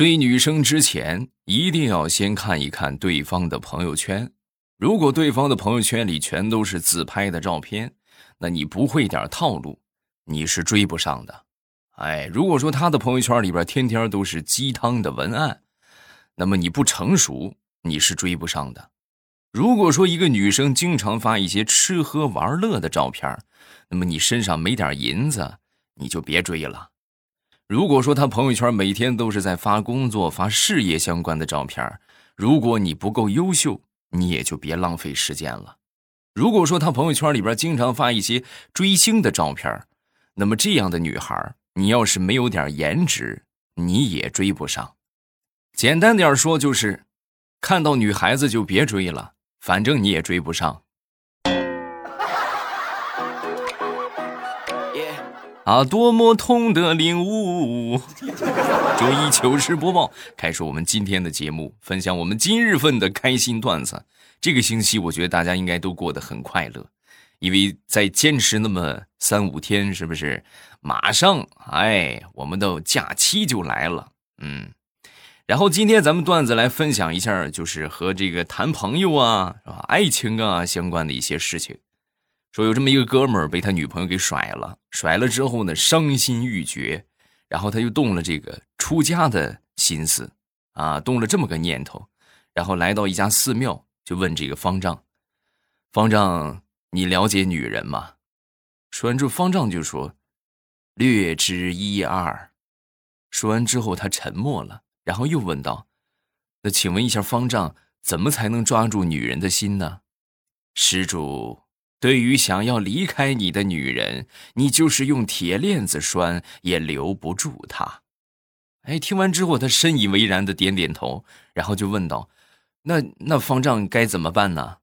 追女生之前，一定要先看一看对方的朋友圈。如果对方的朋友圈里全都是自拍的照片，那你不会点套路，你是追不上的。哎，如果说他的朋友圈里边天天都是鸡汤的文案，那么你不成熟，你是追不上的。如果说一个女生经常发一些吃喝玩乐的照片，那么你身上没点银子，你就别追了。如果说她朋友圈每天都是在发工作、发事业相关的照片，如果你不够优秀，你也就别浪费时间了。如果说她朋友圈里边经常发一些追星的照片，那么这样的女孩，你要是没有点颜值，你也追不上。简单点说就是，看到女孩子就别追了。反正你也追不上，啊！多么痛的领悟！周一糗事播报，开始我们今天的节目，分享我们今日份的开心段子。这个星期，我觉得大家应该都过得很快乐，因为再坚持那么三五天，是不是？马上，哎，我们的假期就来了，嗯。然后今天咱们段子来分享一下，就是和这个谈朋友啊，是吧？爱情啊相关的一些事情。说有这么一个哥们儿被他女朋友给甩了，甩了之后呢，伤心欲绝，然后他又动了这个出家的心思啊，动了这么个念头，然后来到一家寺庙，就问这个方丈：“方丈，你了解女人吗？”说完之后，方丈就说：“略知一二。”说完之后，他沉默了。然后又问道：“那请问一下，方丈怎么才能抓住女人的心呢？”施主，对于想要离开你的女人，你就是用铁链子拴也留不住她。哎，听完之后，他深以为然的点点头，然后就问道：“那那方丈该怎么办呢？”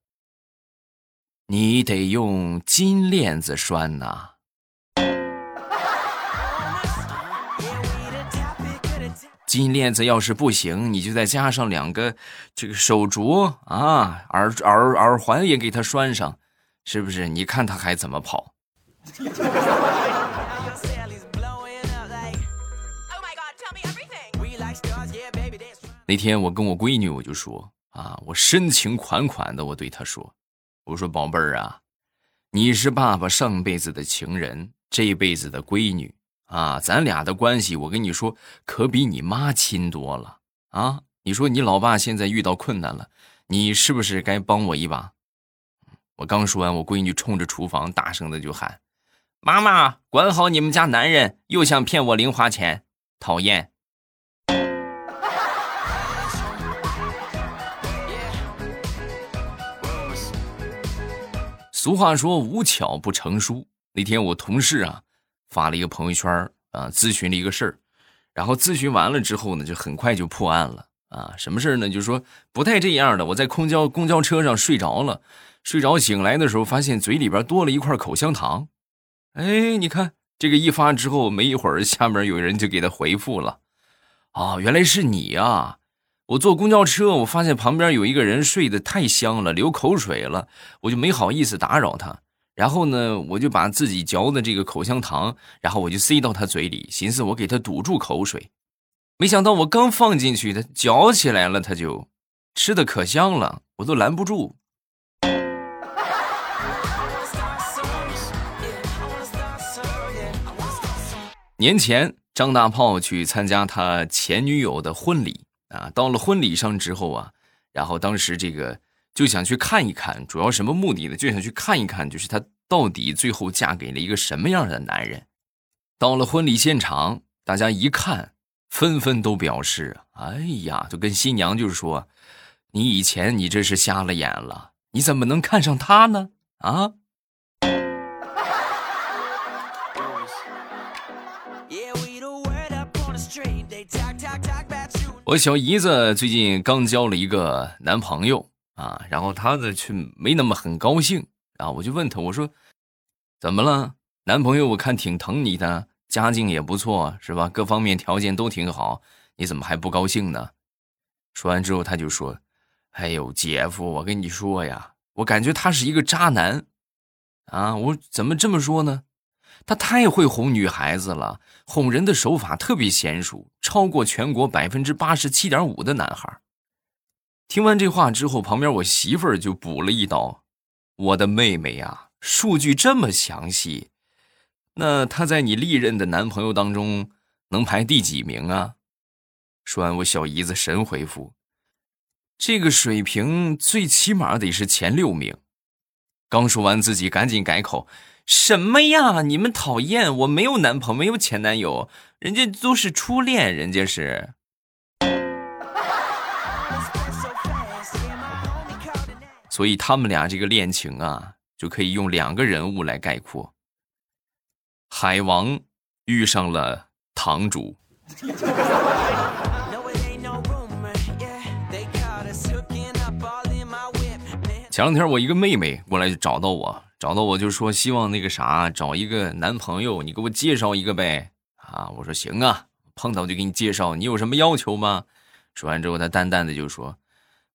你得用金链子拴呐。金链子要是不行，你就再加上两个这个手镯啊，耳耳耳环也给他拴上，是不是？你看他还怎么跑？那天我跟我闺女我就说啊，我深情款款的我对她说，我说宝贝儿啊，你是爸爸上辈子的情人，这辈子的闺女。啊，咱俩的关系，我跟你说，可比你妈亲多了啊！你说你老爸现在遇到困难了，你是不是该帮我一把？我刚说完，我闺女冲着厨房大声的就喊：“妈妈，管好你们家男人，又想骗我零花钱，讨厌！”俗话说，无巧不成书。那天我同事啊。发了一个朋友圈啊，咨询了一个事儿，然后咨询完了之后呢，就很快就破案了啊。什么事儿呢？就是说不带这样的。我在公交公交车上睡着了，睡着醒来的时候，发现嘴里边多了一块口香糖。哎，你看这个一发之后，没一会儿下面有人就给他回复了，啊，原来是你啊！我坐公交车，我发现旁边有一个人睡得太香了，流口水了，我就没好意思打扰他。然后呢，我就把自己嚼的这个口香糖，然后我就塞到他嘴里，寻思我给他堵住口水。没想到我刚放进去，他嚼起来了，他就吃的可香了，我都拦不住。年前，张大炮去参加他前女友的婚礼啊，到了婚礼上之后啊，然后当时这个。就想去看一看，主要什么目的呢？就想去看一看，就是她到底最后嫁给了一个什么样的男人。到了婚礼现场，大家一看，纷纷都表示：“哎呀，就跟新娘就是说，你以前你这是瞎了眼了，你怎么能看上他呢？啊！”我小姨子最近刚交了一个男朋友。啊，然后她呢却没那么很高兴，啊我就问她，我说，怎么了？男朋友我看挺疼你的，家境也不错，是吧？各方面条件都挺好，你怎么还不高兴呢？说完之后，他就说，哎呦，姐夫，我跟你说呀，我感觉他是一个渣男，啊，我怎么这么说呢？他太会哄女孩子了，哄人的手法特别娴熟，超过全国百分之八十七点五的男孩。听完这话之后，旁边我媳妇儿就补了一刀：“我的妹妹呀，数据这么详细，那她在你历任的男朋友当中能排第几名啊？”说完，我小姨子神回复：“这个水平最起码得是前六名。”刚说完，自己赶紧改口：“什么呀？你们讨厌！我没有男朋友，没有前男友，人家都是初恋，人家是。”所以他们俩这个恋情啊，就可以用两个人物来概括：海王遇上了堂主。前两天我一个妹妹过来就找到我，找到我就说希望那个啥找一个男朋友，你给我介绍一个呗。啊，我说行啊，碰到就给你介绍。你有什么要求吗？说完之后，他淡淡的就说。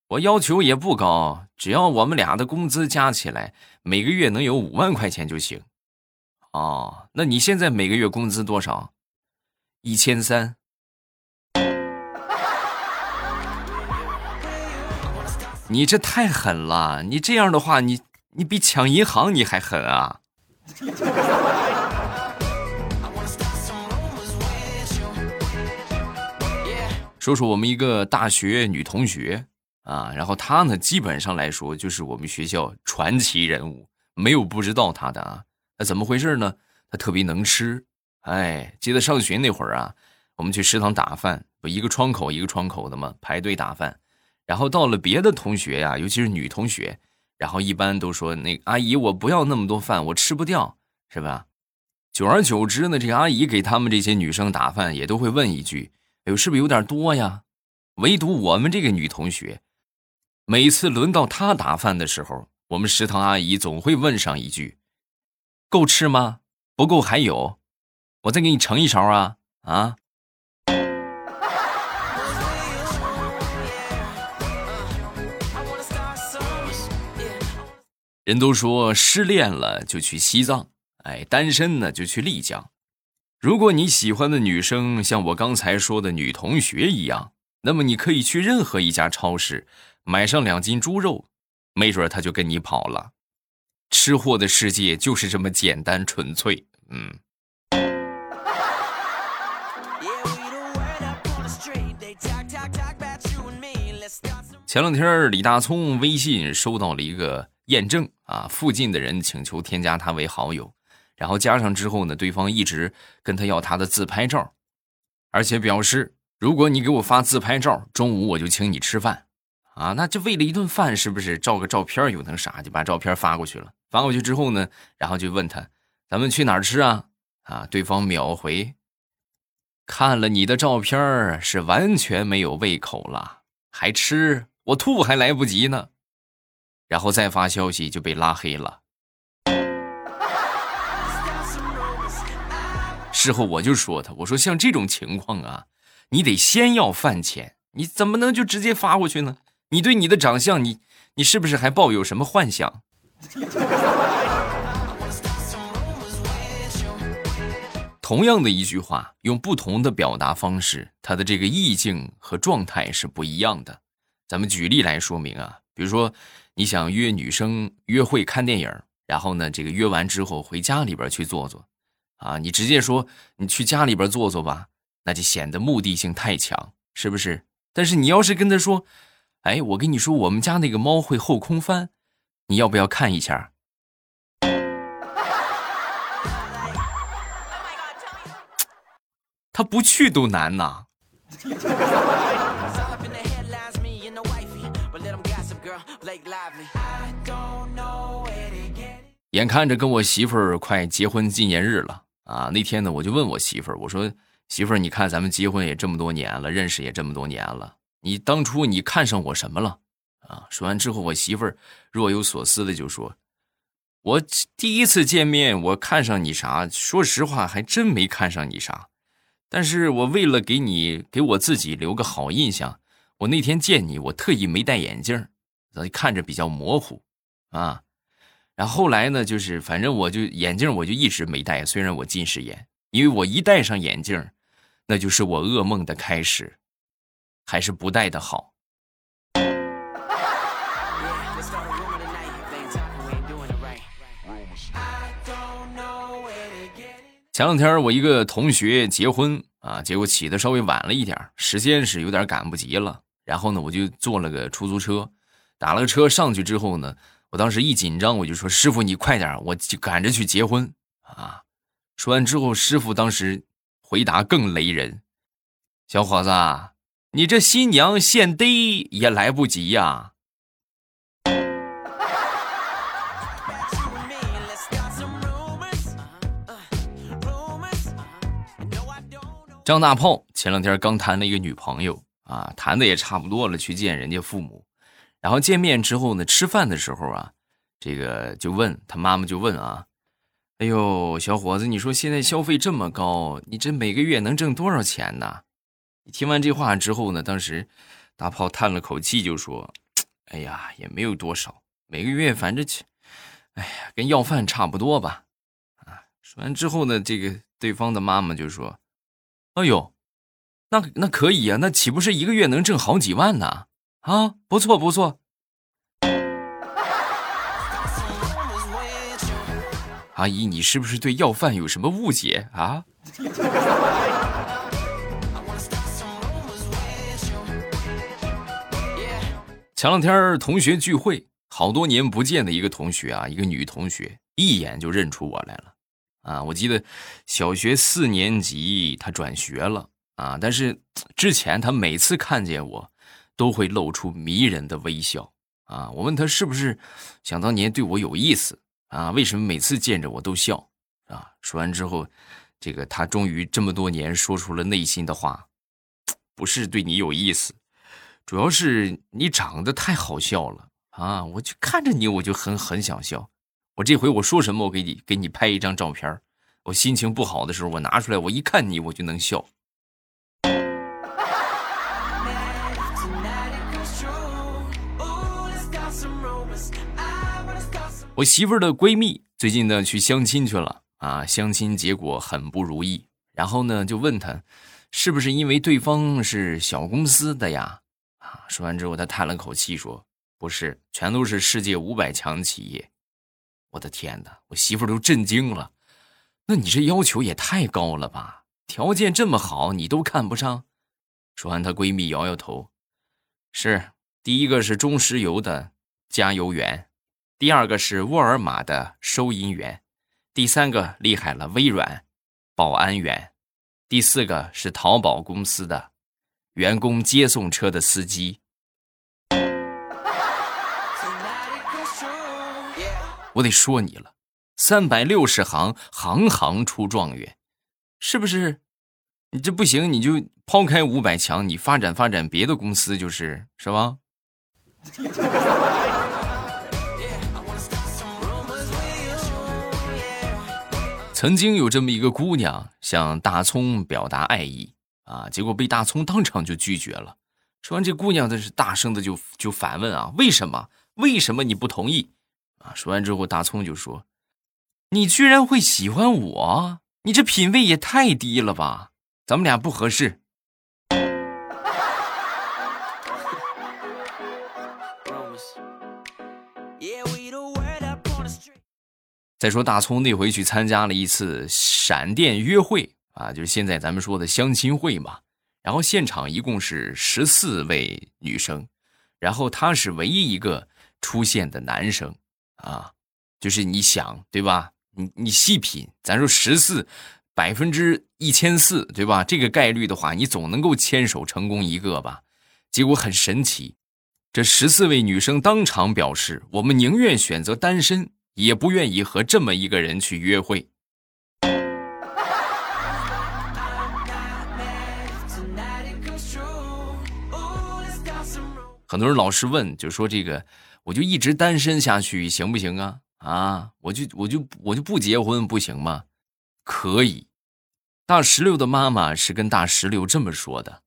我要求也不高，只要我们俩的工资加起来每个月能有五万块钱就行。哦，那你现在每个月工资多少？一千三。你这太狠了！你这样的话，你你比抢银行你还狠啊！说说我们一个大学女同学。啊，然后她呢，基本上来说就是我们学校传奇人物，没有不知道她的啊。那怎么回事呢？他特别能吃，哎，记得上学那会儿啊，我们去食堂打饭，不一个窗口一个窗口的嘛，排队打饭。然后到了别的同学呀，尤其是女同学，然后一般都说那阿姨我不要那么多饭，我吃不掉，是吧？久而久之呢，这个阿姨给他们这些女生打饭也都会问一句：“哎呦，是不是有点多呀？”唯独我们这个女同学。每次轮到她打饭的时候，我们食堂阿姨总会问上一句：“够吃吗？不够还有，我再给你盛一勺啊！”啊！人都说失恋了就去西藏，哎，单身呢就去丽江。如果你喜欢的女生像我刚才说的女同学一样，那么你可以去任何一家超市。买上两斤猪肉，没准她就跟你跑了。吃货的世界就是这么简单纯粹。嗯。前两天李大聪微信收到了一个验证啊，附近的人请求添加他为好友，然后加上之后呢，对方一直跟他要他的自拍照，而且表示如果你给我发自拍照，中午我就请你吃饭。啊，那就为了一顿饭，是不是照个照片又能啥？就把照片发过去了。发过去之后呢，然后就问他：“咱们去哪儿吃啊？”啊，对方秒回：“看了你的照片是完全没有胃口了，还吃？我吐还来不及呢。”然后再发消息就被拉黑了。事后我就说他：“我说像这种情况啊，你得先要饭钱，你怎么能就直接发过去呢？”你对你的长相，你你是不是还抱有什么幻想？同样的一句话，用不同的表达方式，它的这个意境和状态是不一样的。咱们举例来说明啊，比如说你想约女生约会看电影，然后呢，这个约完之后回家里边去坐坐，啊，你直接说你去家里边坐坐吧，那就显得目的性太强，是不是？但是你要是跟他说。哎，我跟你说，我们家那个猫会后空翻，你要不要看一下？他不去都难呐。眼看着跟我媳妇儿快结婚纪念日了啊，那天呢，我就问我媳妇儿，我说媳妇儿，你看咱们结婚也这么多年了，认识也这么多年了。你当初你看上我什么了？啊！说完之后，我媳妇儿若有所思的就说：“我第一次见面，我看上你啥？说实话，还真没看上你啥。但是我为了给你给我自己留个好印象，我那天见你，我特意没戴眼镜，看着比较模糊，啊。然后后来呢，就是反正我就眼镜我就一直没戴，虽然我近视眼，因为我一戴上眼镜，那就是我噩梦的开始，还是不戴的好。前两天我一个同学结婚啊，结果起的稍微晚了一点，时间是有点赶不及了。然后呢，我就坐了个出租车，打了个车上去之后呢，我当时一紧张，我就说：“师傅，你快点，我就赶着去结婚啊！”说完之后，师傅当时回答更雷人：“小伙子，你这新娘现逮也来不及呀。”张大炮前两天刚谈了一个女朋友啊，谈的也差不多了，去见人家父母。然后见面之后呢，吃饭的时候啊，这个就问他妈妈就问啊，哎呦，小伙子，你说现在消费这么高，你这每个月能挣多少钱呢？听完这话之后呢，当时大炮叹了口气就说，哎呀，也没有多少，每个月反正，哎呀，跟要饭差不多吧。啊，说完之后呢，这个对方的妈妈就说。哎呦，那那可以呀，那岂不是一个月能挣好几万呢？啊，不错不错。阿姨，你是不是对要饭有什么误解啊？前两天同学聚会，好多年不见的一个同学啊，一个女同学，一眼就认出我来了。啊，我记得小学四年级她转学了啊，但是之前她每次看见我，都会露出迷人的微笑啊。我问他是不是想当年对我有意思啊？为什么每次见着我都笑啊？说完之后，这个他终于这么多年说出了内心的话，不是对你有意思，主要是你长得太好笑了啊！我就看着你，我就很很想笑。我这回我说什么，我给你给你拍一张照片我心情不好的时候，我拿出来，我一看你，我就能笑。我媳妇儿的闺蜜最近呢去相亲去了啊，相亲结果很不如意。然后呢就问她，是不是因为对方是小公司的呀？啊，说完之后她叹了口气说，不是，全都是世界五百强企业。我的天哪！我媳妇都震惊了。那你这要求也太高了吧？条件这么好，你都看不上？说完，她闺蜜摇摇头。是，第一个是中石油的加油员，第二个是沃尔玛的收银员，第三个厉害了，微软保安员，第四个是淘宝公司的员工接送车的司机。我得说你了，三百六十行，行行出状元，是不是？你这不行，你就抛开五百强，你发展发展别的公司，就是是吧？曾经有这么一个姑娘向大葱表达爱意啊，结果被大葱当场就拒绝了。说完，这姑娘的是大声的就就反问啊：为什么？为什么你不同意？啊！说完之后，大葱就说：“你居然会喜欢我？你这品味也太低了吧！咱们俩不合适。”再说大葱那回去参加了一次闪电约会啊，就是现在咱们说的相亲会嘛。然后现场一共是十四位女生，然后他是唯一一个出现的男生。啊，就是你想对吧？你你细品，咱说十四百分之一千四对吧？这个概率的话，你总能够牵手成功一个吧？结果很神奇，这十四位女生当场表示，我们宁愿选择单身，也不愿意和这么一个人去约会。很多人老是问，就说这个。我就一直单身下去行不行啊？啊，我就我就我就不结婚不行吗？可以。大石榴的妈妈是跟大石榴这么说的：“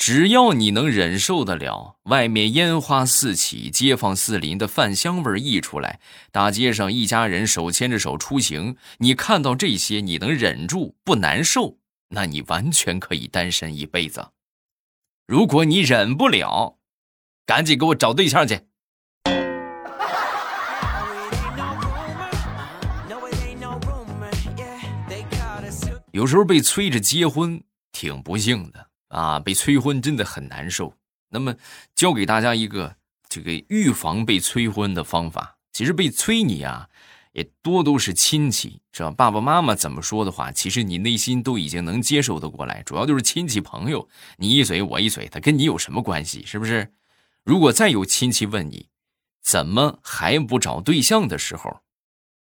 只要你能忍受得了，外面烟花四起，街坊四邻的饭香味溢出来，大街上一家人手牵着手出行，你看到这些，你能忍住不难受，那你完全可以单身一辈子。如果你忍不了，赶紧给我找对象去。有时候被催着结婚，挺不幸的。啊，被催婚真的很难受。那么，教给大家一个这个预防被催婚的方法。其实被催你啊，也多都是亲戚，是吧？爸爸妈妈怎么说的话，其实你内心都已经能接受得过来。主要就是亲戚朋友，你一嘴我一嘴，他跟你有什么关系？是不是？如果再有亲戚问你怎么还不找对象的时候，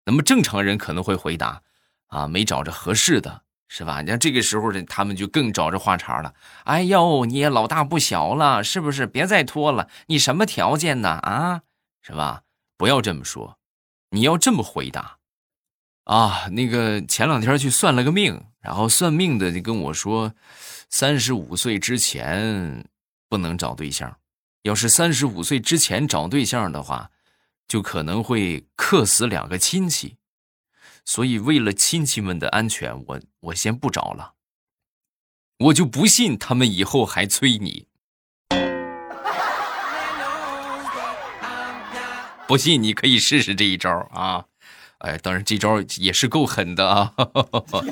那么正常人可能会回答：啊，没找着合适的。是吧？你看这个时候的，他们就更找着话茬了。哎呦，你也老大不小了，是不是？别再拖了。你什么条件呢？啊，是吧？不要这么说，你要这么回答。啊，那个前两天去算了个命，然后算命的就跟我说，三十五岁之前不能找对象，要是三十五岁之前找对象的话，就可能会克死两个亲戚。所以，为了亲戚们的安全，我我先不找了。我就不信他们以后还催你。不信你可以试试这一招啊！哎，当然这招也是够狠的啊。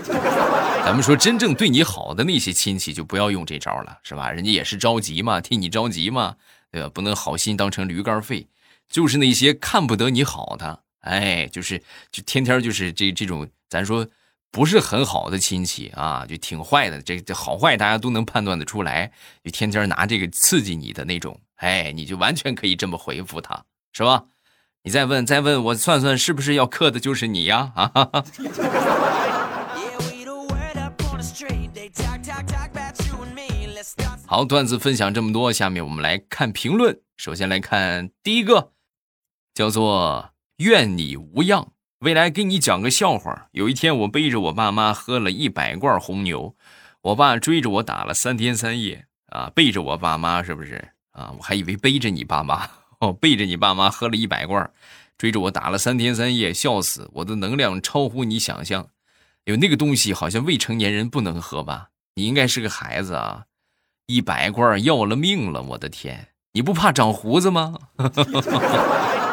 咱们说真正对你好的那些亲戚，就不要用这招了，是吧？人家也是着急嘛，替你着急嘛，对吧？不能好心当成驴肝肺。就是那些看不得你好的。哎，就是就天天就是这这种，咱说不是很好的亲戚啊，就挺坏的。这这好坏大家都能判断得出来，就天天拿这个刺激你的那种。哎，你就完全可以这么回复他，是吧？你再问再问，我算算是不是要克的就是你呀？啊！好，段子分享这么多，下面我们来看评论。首先来看第一个，叫做。愿你无恙。未来给你讲个笑话。有一天，我背着我爸妈喝了一百罐红牛，我爸追着我打了三天三夜啊！背着我爸妈是不是啊？我还以为背着你爸妈哦，背着你爸妈喝了一百罐，追着我打了三天三夜，笑死！我的能量超乎你想象。有那个东西好像未成年人不能喝吧？你应该是个孩子啊！一百罐要了命了，我的天！你不怕长胡子吗？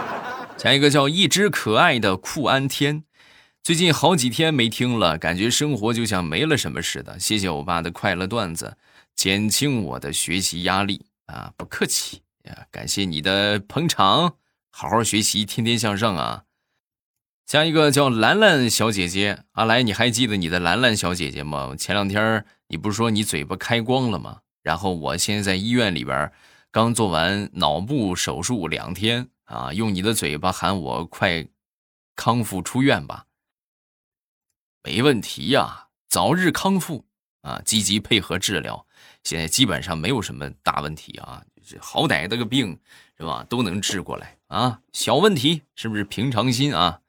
下一个叫一只可爱的酷安天，最近好几天没听了，感觉生活就像没了什么似的。谢谢我爸的快乐段子，减轻我的学习压力啊！不客气呀，感谢你的捧场，好好学习，天天向上啊！下一个叫兰兰小姐姐，阿来，你还记得你的兰兰小姐姐吗？前两天你不是说你嘴巴开光了吗？然后我现在在医院里边，刚做完脑部手术两天。啊，用你的嘴巴喊我快康复出院吧，没问题呀，早日康复啊，积极配合治疗，现在基本上没有什么大问题啊，好歹这个病是吧，都能治过来啊，小问题是不是平常心啊？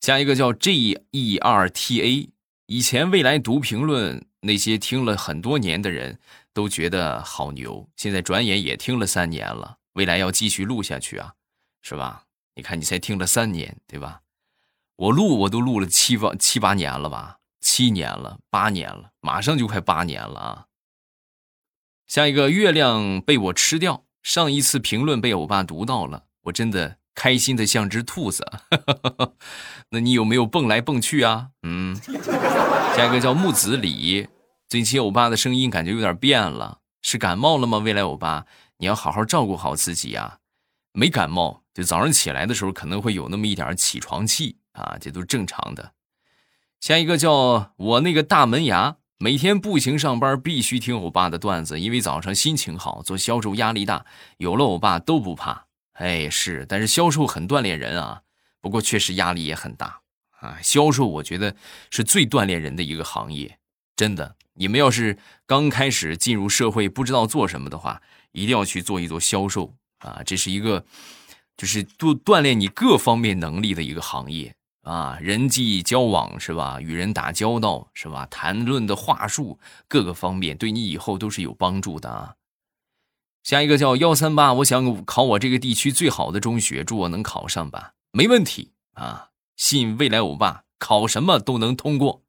下一个叫 G E R T A，以前未来读评论那些听了很多年的人都觉得好牛，现在转眼也听了三年了，未来要继续录下去啊。是吧？你看，你才听了三年，对吧？我录我都录了七八七八年了吧？七年了，八年了，马上就快八年了啊！下一个月亮被我吃掉，上一次评论被欧巴读到了，我真的开心的像只兔子。那你有没有蹦来蹦去啊？嗯。下一个叫木子李，最近欧巴的声音感觉有点变了，是感冒了吗？未来欧巴，你要好好照顾好自己啊。没感冒，就早上起来的时候可能会有那么一点起床气啊，这都正常的。下一个叫我那个大门牙，每天步行上班必须听欧巴的段子，因为早上心情好，做销售压力大，有了欧巴都不怕。哎，是，但是销售很锻炼人啊，不过确实压力也很大啊。销售我觉得是最锻炼人的一个行业，真的。你们要是刚开始进入社会不知道做什么的话，一定要去做一做销售。啊，这是一个，就是锻锻炼你各方面能力的一个行业啊，人际交往是吧？与人打交道是吧？谈论的话术各个方面对你以后都是有帮助的啊。下一个叫幺三八，我想考我这个地区最好的中学，祝我能考上吧，没问题啊！信未来欧巴，考什么都能通过。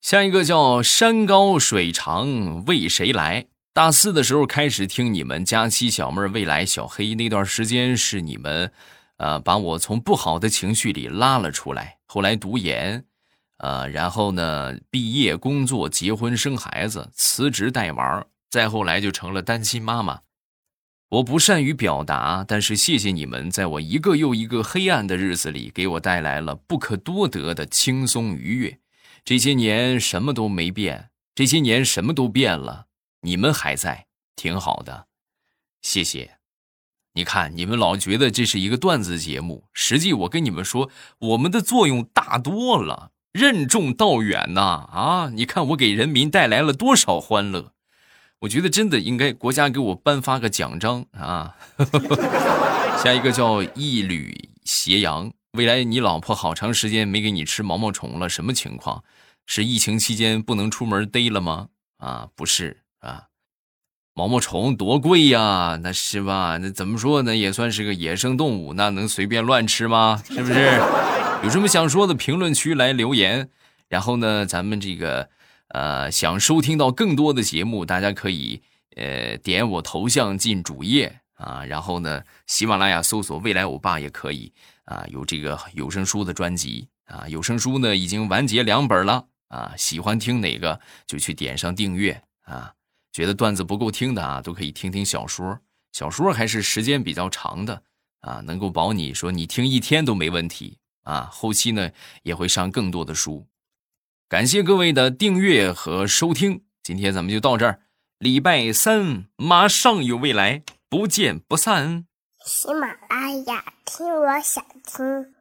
下一个叫山高水长为谁来？大四的时候开始听你们佳期小妹未来小黑那段时间是你们，呃，把我从不好的情绪里拉了出来。后来读研，呃，然后呢，毕业、工作、结婚、生孩子、辞职带娃，再后来就成了单亲妈妈。我不善于表达，但是谢谢你们，在我一个又一个黑暗的日子里，给我带来了不可多得的轻松愉悦。这些年什么都没变，这些年什么都变了，你们还在，挺好的，谢谢。你看，你们老觉得这是一个段子节目，实际我跟你们说，我们的作用大多了，任重道远呐！啊，你看我给人民带来了多少欢乐，我觉得真的应该国家给我颁发个奖章啊！下一个叫一缕斜阳。未来你老婆好长时间没给你吃毛毛虫了，什么情况？是疫情期间不能出门逮了吗？啊，不是，毛毛虫多贵呀，那是吧？那怎么说呢？也算是个野生动物，那能随便乱吃吗？是不是？有什么想说的，评论区来留言。然后呢，咱们这个呃，想收听到更多的节目，大家可以呃点我头像进主页啊，然后呢，喜马拉雅搜索“未来欧巴”也可以。啊，有这个有声书的专辑啊，有声书呢已经完结两本了啊，喜欢听哪个就去点上订阅啊。觉得段子不够听的啊，都可以听听小说，小说还是时间比较长的啊，能够保你说你听一天都没问题啊。后期呢也会上更多的书，感谢各位的订阅和收听，今天咱们就到这儿，礼拜三马上有未来，不见不散。喜马拉雅，听我想听。